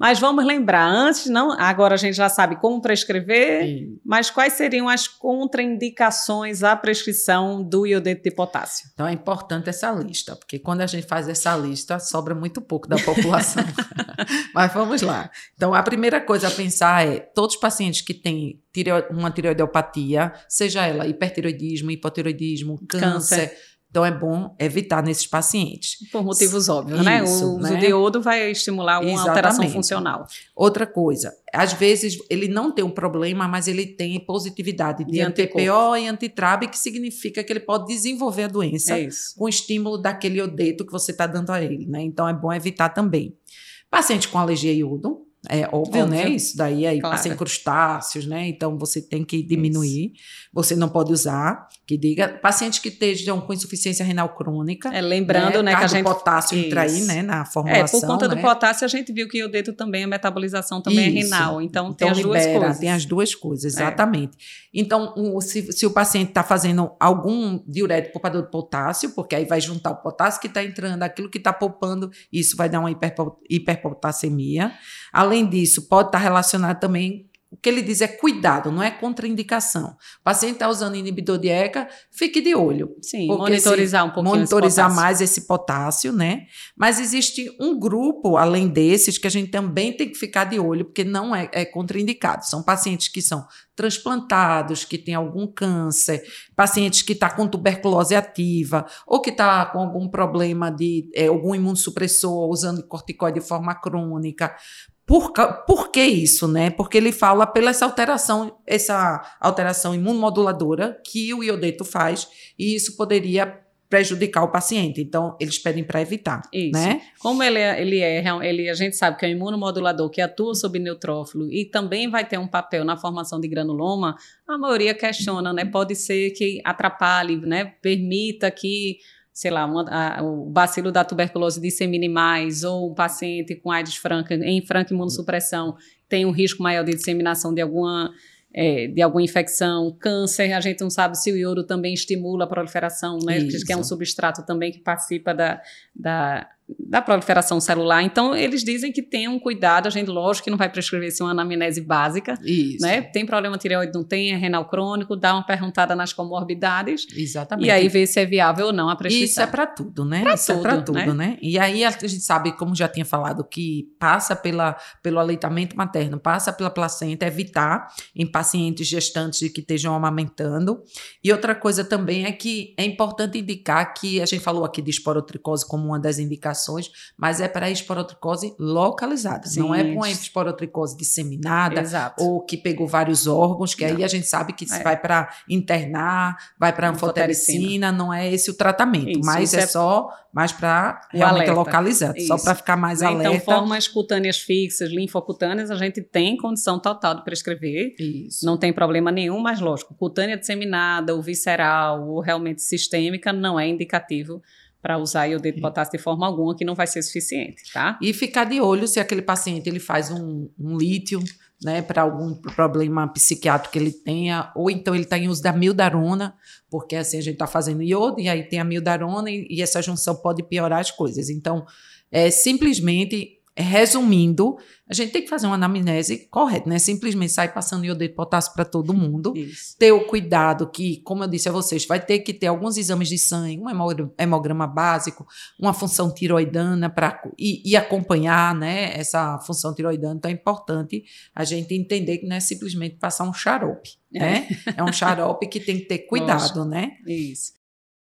Mas vamos lembrar, antes não, agora a gente já sabe como prescrever, Sim. mas quais seriam as contraindicações à prescrição do iodeto de potássio? Então é importante essa lista, porque quando a gente faz essa lista, sobra muito pouco da população. mas vamos lá. Então a primeira coisa a pensar é todos os pacientes que têm uma tireoidopatia, seja ela hipertiroidismo, hipotiroidismo, câncer, câncer então é bom evitar nesses pacientes. Por motivos óbvios, né? Isso, né? O uso né? de iodo vai estimular uma Exatamente. alteração funcional. Outra coisa, às vezes ele não tem um problema, mas ele tem positividade de, de anti-PO e antitrabe, que significa que ele pode desenvolver a doença é com o estímulo daquele iodeto que você está dando a ele, né? Então é bom evitar também. Paciente com alergia a iodo, é óbvio, né? Isso daí aí claro. passa em crustáceos, né? Então você tem que diminuir. Isso. Você não pode usar, que diga. Pacientes que estejam com insuficiência renal crônica. É, lembrando, né, né que a gente. potássio isso. entra aí, né? Na formulação. É, por conta né? do potássio, a gente viu que o dedo também, a metabolização também é isso. é renal. Então, então tem as libera, duas coisas. Tem as duas coisas, é. exatamente. É. Então, um, se, se o paciente está fazendo algum diurético poupador de potássio, porque aí vai juntar o potássio que está entrando, aquilo que está poupando, isso vai dar uma hiperpotassemia. Além disso, pode estar relacionado também o que ele diz é cuidado, não é contraindicação. O paciente está usando inibidor de ECA, fique de olho. Sim, monitorizar um pouquinho Monitorizar esse mais esse potássio, né? Mas existe um grupo, além desses, que a gente também tem que ficar de olho, porque não é, é contraindicado. São pacientes que são transplantados, que têm algum câncer, pacientes que estão tá com tuberculose ativa, ou que está com algum problema de é, algum imunossupressor, usando corticoide de forma crônica, por, por que isso, né? Porque ele fala pela essa alteração, essa alteração imunomoduladora que o iodeto faz, e isso poderia prejudicar o paciente. Então, eles pedem para evitar, Isso. né? Como ele é, ele é, ele, a gente sabe que é um imunomodulador que atua sobre neutrófilo e também vai ter um papel na formação de granuloma, a maioria questiona, né? Pode ser que atrapalhe, né? Permita que sei lá, uma, a, o bacilo da tuberculose dissemine mais, ou um paciente com AIDS franca, em franca imunossupressão, tem um risco maior de disseminação de alguma, é, de alguma infecção, câncer, a gente não sabe se o iodo também estimula a proliferação, né? Isso. Que é um substrato também que participa da, da da proliferação celular. Então, eles dizem que tenham cuidado, a gente, lógico, que não vai prescrever assim, uma anamnese básica. Isso. Né? Tem problema tireoide, não tem, é renal crônico, dá uma perguntada nas comorbidades. Exatamente. E aí ver se é viável ou não a prescrição. Isso é para tudo, né? Pra Isso é tudo, é para tudo, né? né? E aí a gente sabe, como já tinha falado, que passa pela, pelo aleitamento materno, passa pela placenta, evitar em pacientes gestantes que estejam amamentando. E outra coisa também é que é importante indicar que a gente falou aqui de esporotricose como uma das indicações mas é para esporotricose localizada. Sim, não é para uma esporotricose disseminada Exato. ou que pegou vários órgãos, que não. aí a gente sabe que é. vai para internar, vai para anfotericina, não é esse o tratamento, isso, mas isso é, é, só mais para realmente localizar, só para ficar mais então, alerta. Então, formas cutâneas fixas, linfocutâneas, a gente tem condição total de prescrever. Isso. Não tem problema nenhum, mas lógico, cutânea disseminada, ou visceral, ou realmente sistêmica, não é indicativo para usar iodeto de potássio de forma alguma, que não vai ser suficiente, tá? E ficar de olho se aquele paciente ele faz um, um lítio, né, para algum problema psiquiátrico que ele tenha, ou então ele está em uso da mildarona, porque assim a gente está fazendo iodo e aí tem a mildarona e, e essa junção pode piorar as coisas. Então, é simplesmente resumindo, a gente tem que fazer uma anamnese correta, né? Simplesmente sair passando iodeto de potássio para todo mundo. Isso. Ter o cuidado que, como eu disse a vocês, vai ter que ter alguns exames de sangue, um hemograma básico, uma função tiroidana para e, e, acompanhar, né, essa função tiroidana. Então é importante a gente entender que não é simplesmente passar um xarope, é. né? É um xarope que tem que ter cuidado, Lógico. né? Isso.